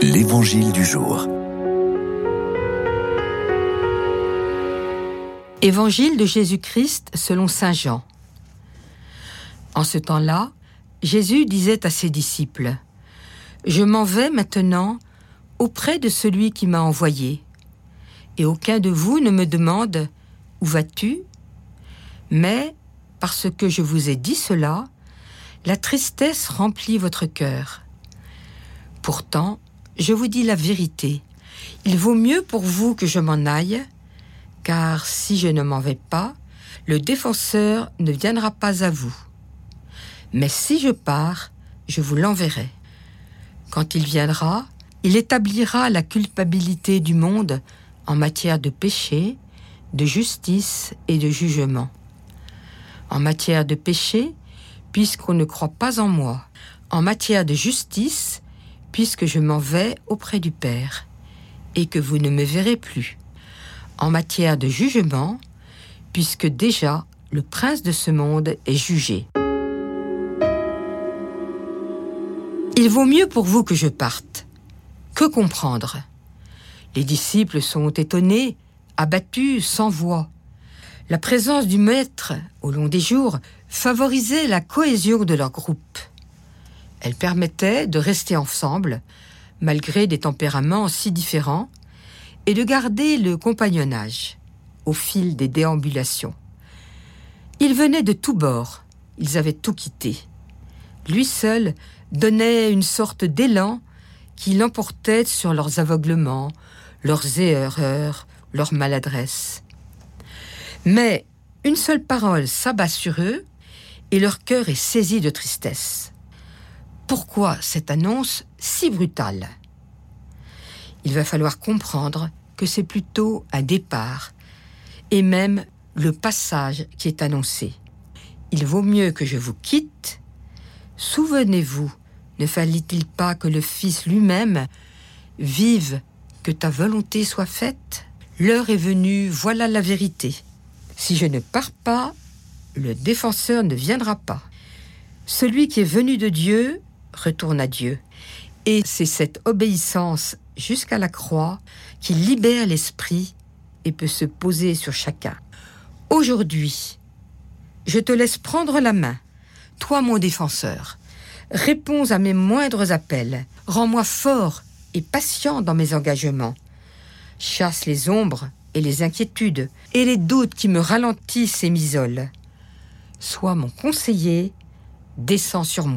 L'Évangile du jour. Évangile de Jésus-Christ selon Saint Jean. En ce temps-là, Jésus disait à ses disciples, Je m'en vais maintenant auprès de celui qui m'a envoyé, et aucun de vous ne me demande, Où vas-tu? Mais, parce que je vous ai dit cela, la tristesse remplit votre cœur. Pourtant, je vous dis la vérité. Il vaut mieux pour vous que je m'en aille, car si je ne m'en vais pas, le défenseur ne viendra pas à vous. Mais si je pars, je vous l'enverrai. Quand il viendra, il établira la culpabilité du monde en matière de péché, de justice et de jugement. En matière de péché, puisqu'on ne croit pas en moi. En matière de justice, puisque je m'en vais auprès du Père, et que vous ne me verrez plus, en matière de jugement, puisque déjà le prince de ce monde est jugé. Il vaut mieux pour vous que je parte. Que comprendre? Les disciples sont étonnés, abattus, sans voix. La présence du maître, au long des jours, favorisait la cohésion de leur groupe. Elle permettait de rester ensemble, malgré des tempéraments si différents, et de garder le compagnonnage au fil des déambulations. Ils venaient de tous bords, ils avaient tout quitté. Lui seul donnait une sorte d'élan qui l'emportait sur leurs aveuglements, leurs erreurs, leurs maladresses. Mais une seule parole s'abat sur eux et leur cœur est saisi de tristesse. Pourquoi cette annonce si brutale Il va falloir comprendre que c'est plutôt un départ, et même le passage qui est annoncé. Il vaut mieux que je vous quitte. Souvenez-vous, ne fallait-il pas que le Fils lui-même vive, que ta volonté soit faite? L'heure est venue, voilà la vérité. Si je ne pars pas, le défenseur ne viendra pas. Celui qui est venu de Dieu retourne à Dieu. Et c'est cette obéissance jusqu'à la croix qui libère l'esprit et peut se poser sur chacun. Aujourd'hui, je te laisse prendre la main, toi mon défenseur. Réponds à mes moindres appels. Rends-moi fort et patient dans mes engagements. Chasse les ombres et les inquiétudes et les doutes qui me ralentissent et m'isolent. Sois mon conseiller, descends sur moi.